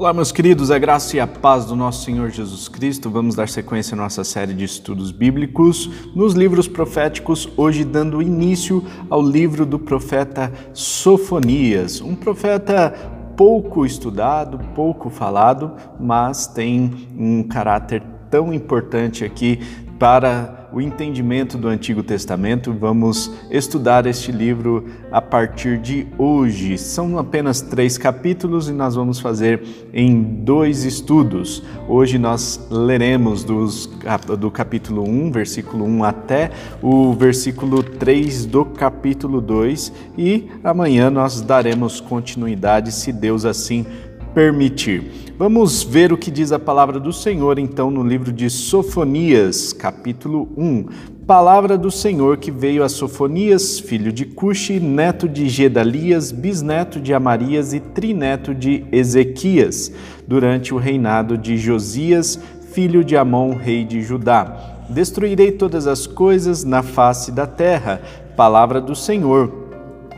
Olá, meus queridos, a graça e a paz do nosso Senhor Jesus Cristo. Vamos dar sequência à nossa série de estudos bíblicos nos livros proféticos, hoje dando início ao livro do profeta Sofonias, um profeta pouco estudado, pouco falado, mas tem um caráter tão importante aqui para o entendimento do Antigo Testamento. Vamos estudar este livro a partir de hoje. São apenas três capítulos e nós vamos fazer em dois estudos. Hoje nós leremos dos, do capítulo 1, versículo 1 até o versículo 3 do capítulo 2 e amanhã nós daremos continuidade, se Deus assim permitir. Vamos ver o que diz a palavra do Senhor então no livro de Sofonias, capítulo 1. Palavra do Senhor que veio a Sofonias, filho de Cuxi, neto de Gedalias, bisneto de Amarias e trineto de Ezequias, durante o reinado de Josias, filho de Amon, rei de Judá. Destruirei todas as coisas na face da terra. Palavra do Senhor.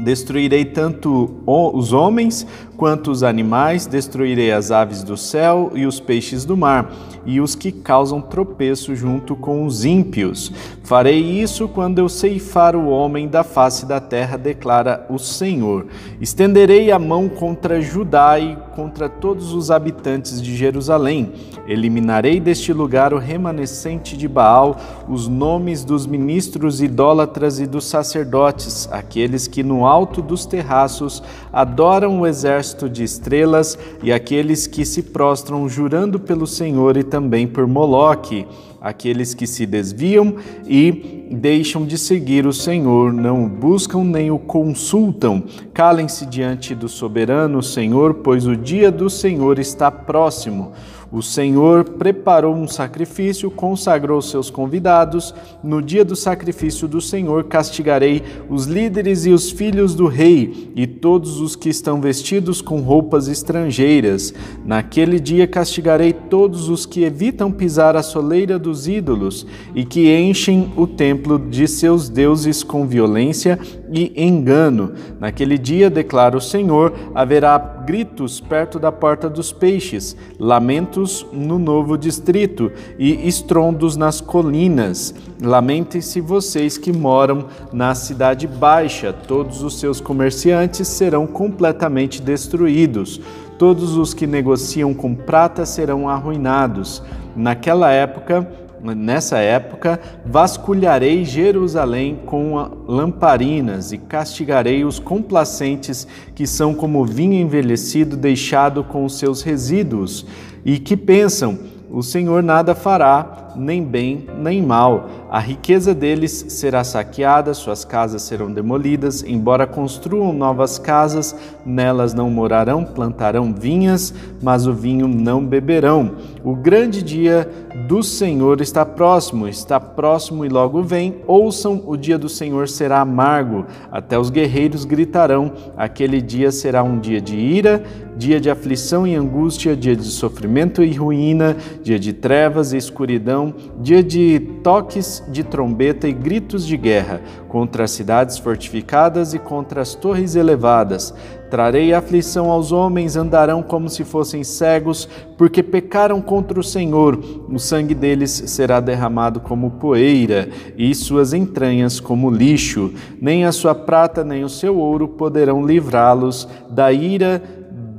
Destruirei tanto os homens quanto os animais, destruirei as aves do céu e os peixes do mar, e os que causam tropeço junto com os ímpios. Farei isso quando eu ceifar o homem da face da terra, declara o Senhor. Estenderei a mão contra Judá e contra todos os habitantes de Jerusalém. Eliminarei deste lugar o remanescente de Baal, os nomes dos ministros idólatras e dos sacerdotes, aqueles que no alto dos terraços adoram o exército exército de estrelas e aqueles que se prostram jurando pelo Senhor e também por Moloque, aqueles que se desviam e deixam de seguir o Senhor, não o buscam nem o consultam. Calem-se diante do soberano Senhor, pois o dia do Senhor está próximo. O Senhor preparou um sacrifício, consagrou seus convidados. No dia do sacrifício do Senhor, castigarei os líderes e os filhos do rei e todos os que estão vestidos com roupas estrangeiras. Naquele dia, castigarei todos os que evitam pisar a soleira dos ídolos e que enchem o templo de seus deuses com violência e engano. Naquele dia, declara o Senhor, haverá gritos perto da porta dos peixes, lamentos no novo distrito e estrondos nas colinas. Lamentem-se vocês que moram na cidade baixa, todos os seus comerciantes serão completamente destruídos. Todos os que negociam com prata serão arruinados. Naquela época, Nessa época, vasculharei Jerusalém com lamparinas e castigarei os complacentes que são como vinho envelhecido deixado com seus resíduos e que pensam: o Senhor nada fará, nem bem nem mal. A riqueza deles será saqueada, suas casas serão demolidas, embora construam novas casas, nelas não morarão, plantarão vinhas, mas o vinho não beberão. O grande dia do Senhor está próximo, está próximo e logo vem. Ouçam, o dia do Senhor será amargo, até os guerreiros gritarão. Aquele dia será um dia de ira, dia de aflição e angústia, dia de sofrimento e ruína, dia de trevas e escuridão, dia de toques de trombeta e gritos de guerra contra as cidades fortificadas e contra as torres elevadas. Trarei aflição aos homens, andarão como se fossem cegos, porque pecaram contra o Senhor. O sangue deles será derramado como poeira, e suas entranhas como lixo. Nem a sua prata nem o seu ouro poderão livrá-los da ira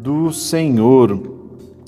do Senhor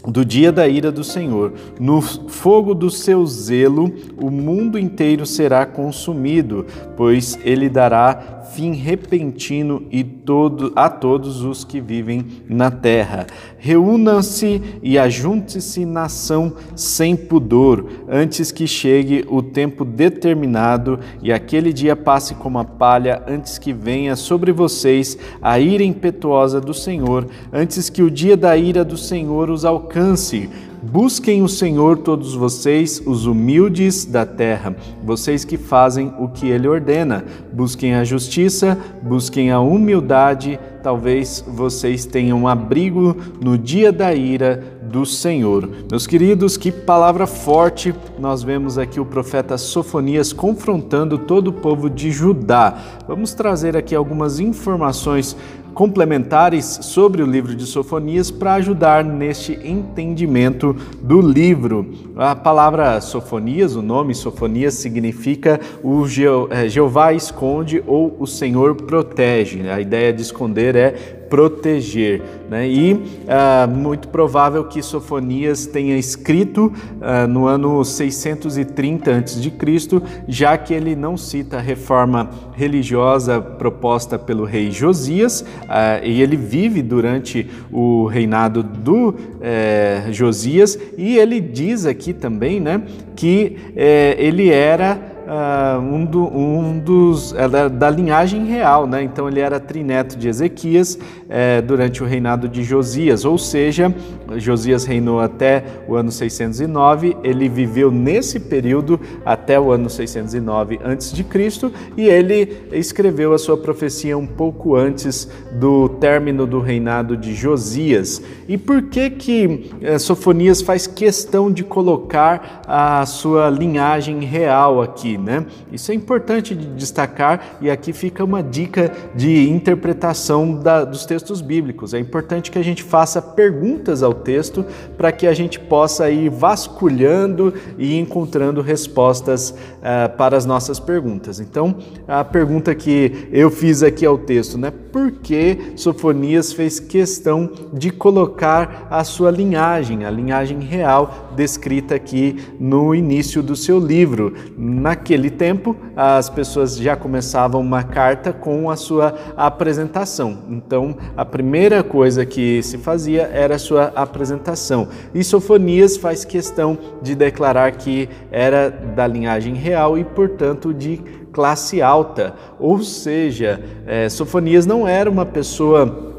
do dia da ira do Senhor. No fogo do seu zelo, o mundo inteiro será consumido, pois ele dará fim repentino e todo, a todos os que vivem na terra. Reúnam-se e ajunte-se nação sem pudor, antes que chegue o tempo determinado e aquele dia passe como a palha, antes que venha sobre vocês a ira impetuosa do Senhor, antes que o dia da ira do Senhor os alcance Busquem o Senhor, todos vocês, os humildes da terra, vocês que fazem o que Ele ordena. Busquem a justiça, busquem a humildade. Talvez vocês tenham abrigo no dia da ira do Senhor. Meus queridos, que palavra forte! Nós vemos aqui o profeta Sofonias confrontando todo o povo de Judá. Vamos trazer aqui algumas informações complementares sobre o livro de Sofonias para ajudar neste entendimento do livro. A palavra Sofonias, o nome Sofonias, significa o é, Jeová esconde ou o Senhor protege. A ideia de esconder é proteger. Né? E ah, muito provável que Sofonias tenha escrito ah, no ano 630 a.C., já que ele não cita a reforma religiosa proposta pelo rei Josias, ah, e ele vive durante o reinado do eh, Josias, e ele diz aqui também né, que eh, ele era uh, um, do, um, dos da, da, linhagem real, né? Então ele era trineto de Ezequias é, durante o reinado de Josias, ou seja, Josias reinou até o ano 609, ele viveu nesse período até o ano 609 antes de Cristo e ele escreveu a sua profecia um pouco antes do término do reinado de Josias. E por que que eh, Sofonias faz questão de colocar a sua linhagem real aqui, né? Isso é importante de destacar e aqui fica uma dica de interpretação da, dos textos bíblicos. É importante que a gente faça perguntas ao texto para que a gente possa ir vasculhando e encontrando respostas uh, para as nossas perguntas. Então, a pergunta que eu fiz aqui ao texto, né? Por que Sofonias fez questão de colocar a sua linhagem, a linhagem real descrita aqui no início do seu livro? Naquele tempo, as pessoas já começavam uma carta com a sua apresentação. Então, a primeira coisa que se fazia era sua apresentação apresentação. E Sofonias faz questão de declarar que era da linhagem real e, portanto, de classe alta. Ou seja, é, Sofonias não era uma pessoa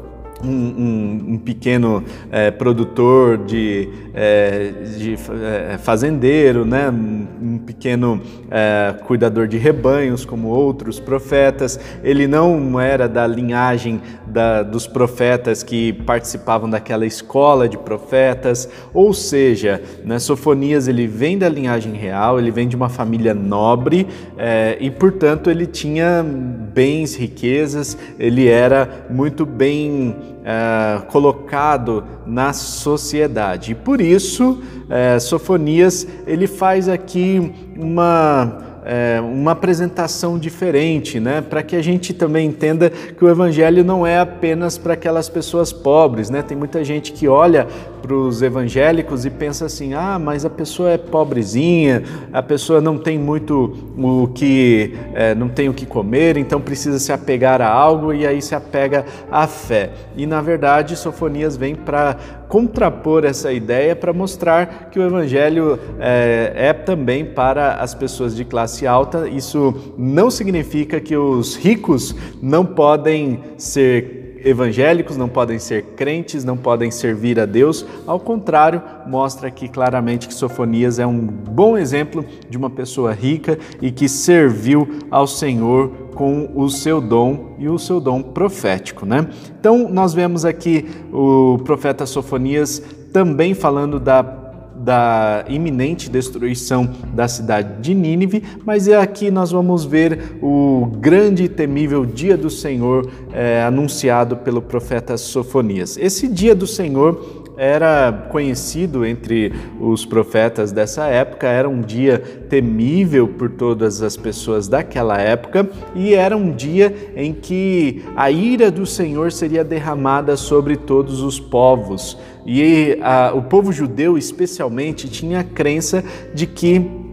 um, um, um, pequeno é, produtor de, é, de é, fazendeiro, né? um pequeno é, cuidador de rebanhos, como outros profetas. Ele não era da linhagem da, dos profetas que participavam daquela escola de profetas, ou seja, né, Sofonias ele vem da linhagem real, ele vem de uma família nobre é, e, portanto, ele tinha bens, riquezas, ele era muito bem é, colocado na sociedade. E por isso, é, Sofonias ele faz aqui uma é, uma apresentação diferente, né? para que a gente também entenda que o Evangelho não é apenas para aquelas pessoas pobres. Né? Tem muita gente que olha para os evangélicos e pensa assim: ah, mas a pessoa é pobrezinha, a pessoa não tem muito o que, é, não tem o que comer, então precisa se apegar a algo e aí se apega à fé. E na verdade, Sofonias vem para contrapor essa ideia para mostrar que o evangelho é, é, também para as pessoas de classe alta. Isso não significa que os ricos não podem ser evangélicos, não podem ser crentes, não podem servir a Deus. Ao contrário, mostra aqui claramente que Sofonias é um bom exemplo de uma pessoa rica e que serviu ao Senhor com o seu dom e o seu dom profético, né? Então, nós vemos aqui o profeta Sofonias também falando da da iminente destruição da cidade de Nínive, mas é aqui nós vamos ver o grande e temível dia do Senhor é, anunciado pelo profeta Sofonias. Esse dia do Senhor era conhecido entre os profetas dessa época, era um dia temível por todas as pessoas daquela época e era um dia em que a ira do Senhor seria derramada sobre todos os povos. E a, o povo judeu, especialmente, tinha a crença de que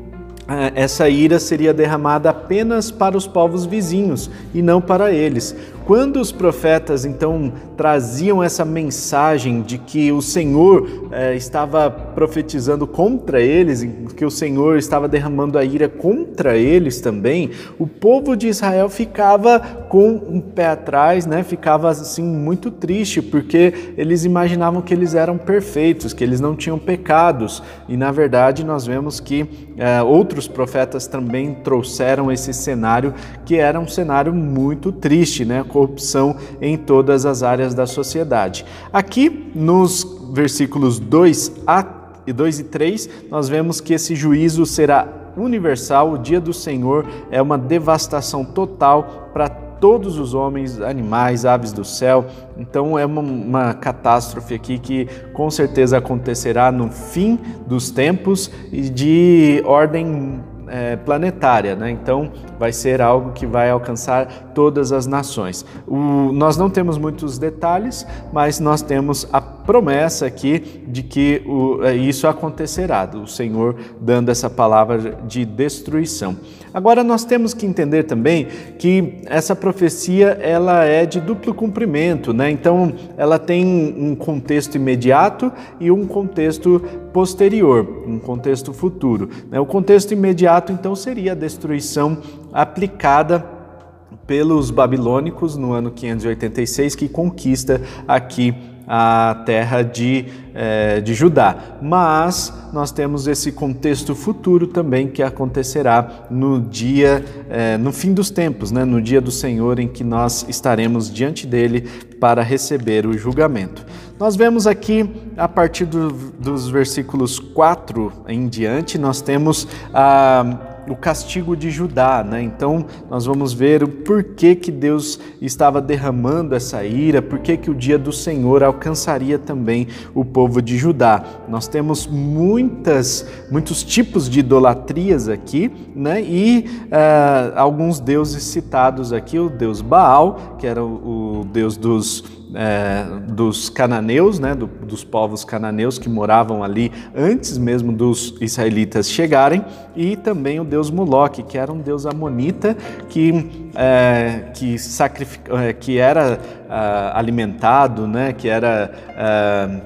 essa ira seria derramada apenas para os povos vizinhos e não para eles. Quando os profetas então traziam essa mensagem de que o Senhor eh, estava profetizando contra eles, que o Senhor estava derramando a ira contra eles também, o povo de Israel ficava com um pé atrás, né? Ficava assim muito triste porque eles imaginavam que eles eram perfeitos, que eles não tinham pecados e na verdade nós vemos que eh, outros profetas também trouxeram esse cenário que era um cenário muito triste, né? corrupção em todas as áreas da sociedade. Aqui, nos versículos 2 a 2 e 3, nós vemos que esse juízo será universal, o dia do Senhor é uma devastação total para todos os homens, animais, aves do céu. Então é uma, uma, catástrofe aqui que com certeza acontecerá no fim dos tempos e de ordem é, planetária, né? então vai ser algo que vai alcançar todas as nações. O, nós não temos muitos detalhes, mas nós temos a promessa aqui de que é, isso acontecerá, o Senhor dando essa palavra de destruição. Agora nós temos que entender também que essa profecia ela é de duplo cumprimento, né? Então ela tem um contexto imediato e um contexto posterior, um contexto futuro. Né? O contexto imediato então seria a destruição aplicada pelos babilônicos no ano 586 que conquista aqui a terra de, é, de Judá. Mas nós temos esse contexto futuro também que acontecerá no dia, é, no fim dos tempos, né? no dia do Senhor, em que nós estaremos diante dele para receber o julgamento. Nós vemos aqui, a partir do, dos versículos 4 em diante, nós temos a. Ah, o castigo de Judá, né? Então nós vamos ver o porquê que Deus estava derramando essa ira, porquê que o dia do Senhor alcançaria também o povo de Judá. Nós temos muitas, muitos tipos de idolatrias aqui, né? E uh, alguns deuses citados aqui, o deus Baal, que era o, o deus dos é, dos cananeus, né, do, dos povos cananeus que moravam ali antes mesmo dos israelitas chegarem, e também o deus Moloque, que era um deus amonita que, é, que, é, que era uh, alimentado, né, que era.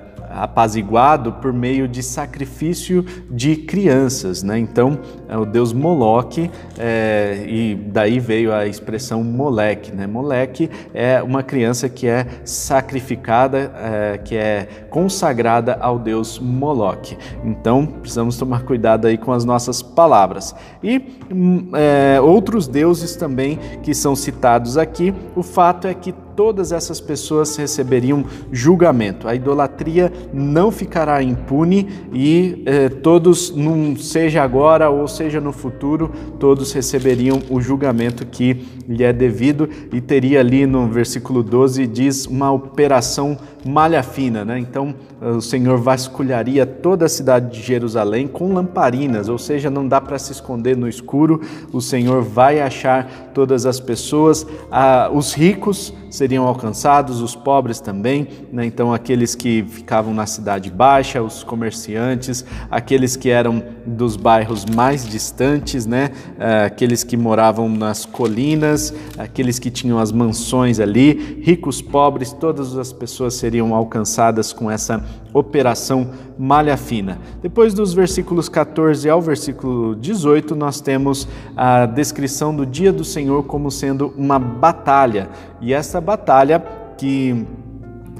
Uh, apaziguado por meio de sacrifício de crianças, né? Então, é o deus Moloque, é, e daí veio a expressão moleque, né? Moleque é uma criança que é sacrificada, é, que é consagrada ao deus Moloque. Então, precisamos tomar cuidado aí com as nossas palavras. E hum, é, outros deuses também que são citados aqui, o fato é que todas essas pessoas receberiam julgamento. A idolatria não ficará impune e eh, todos, num, seja agora ou seja no futuro, todos receberiam o julgamento que lhe é devido e teria ali no versículo 12 diz uma operação malha fina, né? Então o Senhor vasculharia toda a cidade de Jerusalém com lamparinas, ou seja, não dá para se esconder no escuro. O Senhor vai achar todas as pessoas, ah, os ricos seriam alcançados, os pobres também, né? Então aqueles que ficavam na cidade baixa, os comerciantes, aqueles que eram dos bairros mais distantes, né? Ah, aqueles que moravam nas colinas, aqueles que tinham as mansões ali, ricos, pobres, todas as pessoas seriam alcançadas com essa operação malha fina. Depois dos versículos 14 ao versículo 18, nós temos a descrição do dia do Senhor como sendo uma batalha. E essa batalha que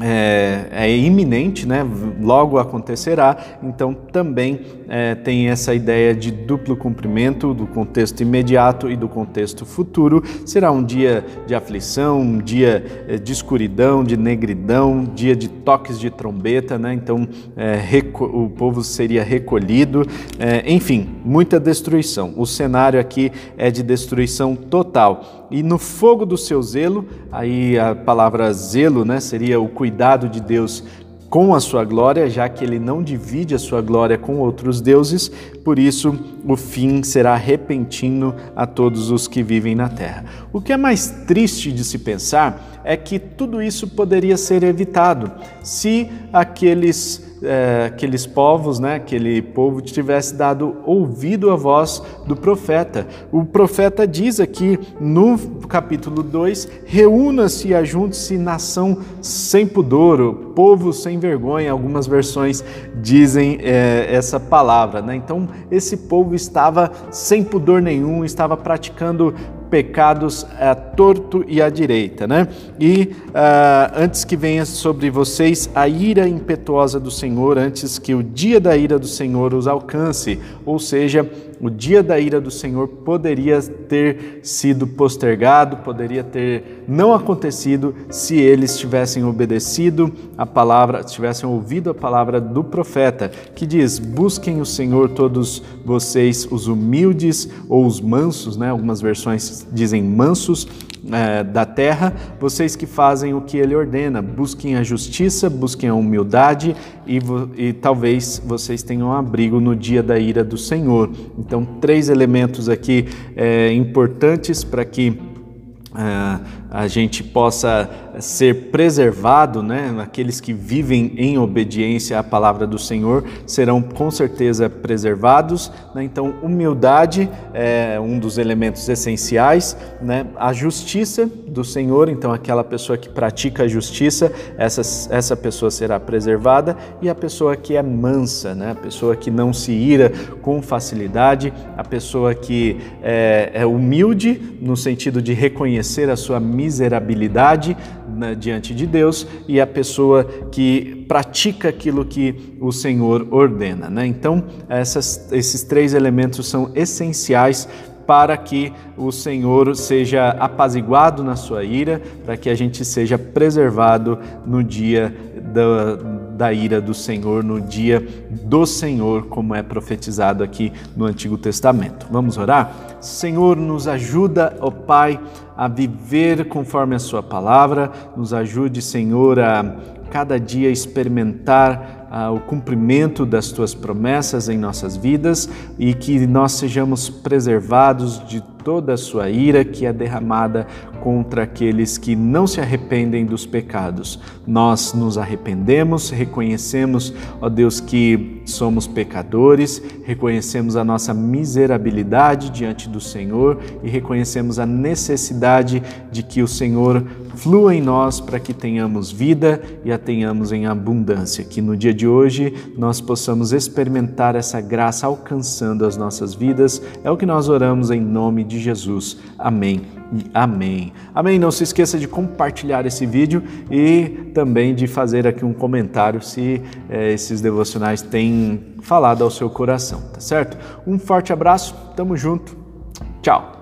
é, é, iminente, né? logo acontecerá, então também é, tem essa ideia de duplo cumprimento do contexto imediato e do contexto futuro. Será um dia de aflição, um dia é, de escuridão, de negridão, dia de toques de trombeta, né? então é, o povo seria recolhido, é, enfim, muita destruição. O cenário aqui é de destruição total e no fogo do seu zelo, aí a palavra zelo né, seria o cuidado de Deus com a sua glória, já que ele não divide a sua glória com outros deuses, por isso o fim será repentino a todos os que vivem na terra. O que é mais triste de se pensar é que tudo isso poderia ser evitado se aqueles é, aqueles povos, né, aquele povo tivesse dado ouvido à voz do profeta. O profeta diz aqui no capítulo 2: reúna-se e ajunte-se nação sem pudor, povo sem vergonha. Algumas versões dizem é, essa palavra. Né? Então, esse povo estava sem pudor nenhum, estava praticando pecados a torto e à direita, né? E uh, antes que venha sobre vocês a ira impetuosa do Senhor, antes que o dia da ira do Senhor os alcance, ou seja, o dia da ira do Senhor poderia ter sido postergado, poderia ter não acontecido se eles tivessem obedecido a palavra, tivessem ouvido a palavra do profeta, que diz: Busquem o Senhor todos vocês, os humildes ou os mansos, né? Algumas versões dizem mansos, é, da terra, vocês que fazem o que ele ordena, busquem a justiça, busquem a humildade e, e talvez vocês tenham abrigo no dia da ira do Senhor. Então, três elementos aqui é, importantes para que é, a gente possa ser preservado, né? Aqueles que vivem em obediência à palavra do Senhor serão com certeza preservados. Né? Então, humildade é um dos elementos essenciais, né? A justiça do Senhor, então aquela pessoa que pratica a justiça, essa, essa pessoa será preservada e a pessoa que é mansa, né? A pessoa que não se ira com facilidade, a pessoa que é, é humilde no sentido de reconhecer a sua miserabilidade né, diante de Deus e a pessoa que pratica aquilo que o Senhor ordena. Né? Então, essas, esses três elementos são essenciais para que o Senhor seja apaziguado na sua ira, para que a gente seja preservado no dia da, da ira do Senhor, no dia do Senhor, como é profetizado aqui no Antigo Testamento. Vamos orar? Senhor, nos ajuda, ó Pai, a viver conforme a Sua palavra, nos ajude, Senhor, a cada dia experimentar ah, o cumprimento das tuas promessas em nossas vidas e que nós sejamos preservados de toda a sua ira que é derramada contra aqueles que não se arrependem dos pecados. Nós nos arrependemos, reconhecemos, ó Deus, que somos pecadores, reconhecemos a nossa miserabilidade diante do Senhor e reconhecemos a necessidade de que o Senhor flua em nós para que tenhamos vida e a tenhamos em abundância. Que no dia de hoje nós possamos experimentar essa graça alcançando as nossas vidas. É o que nós oramos em nome de Jesus. Amém amém. Amém. Não se esqueça de compartilhar esse vídeo e também de fazer aqui um comentário se é, esses devocionais têm falado ao seu coração, tá certo? Um forte abraço, tamo junto, tchau.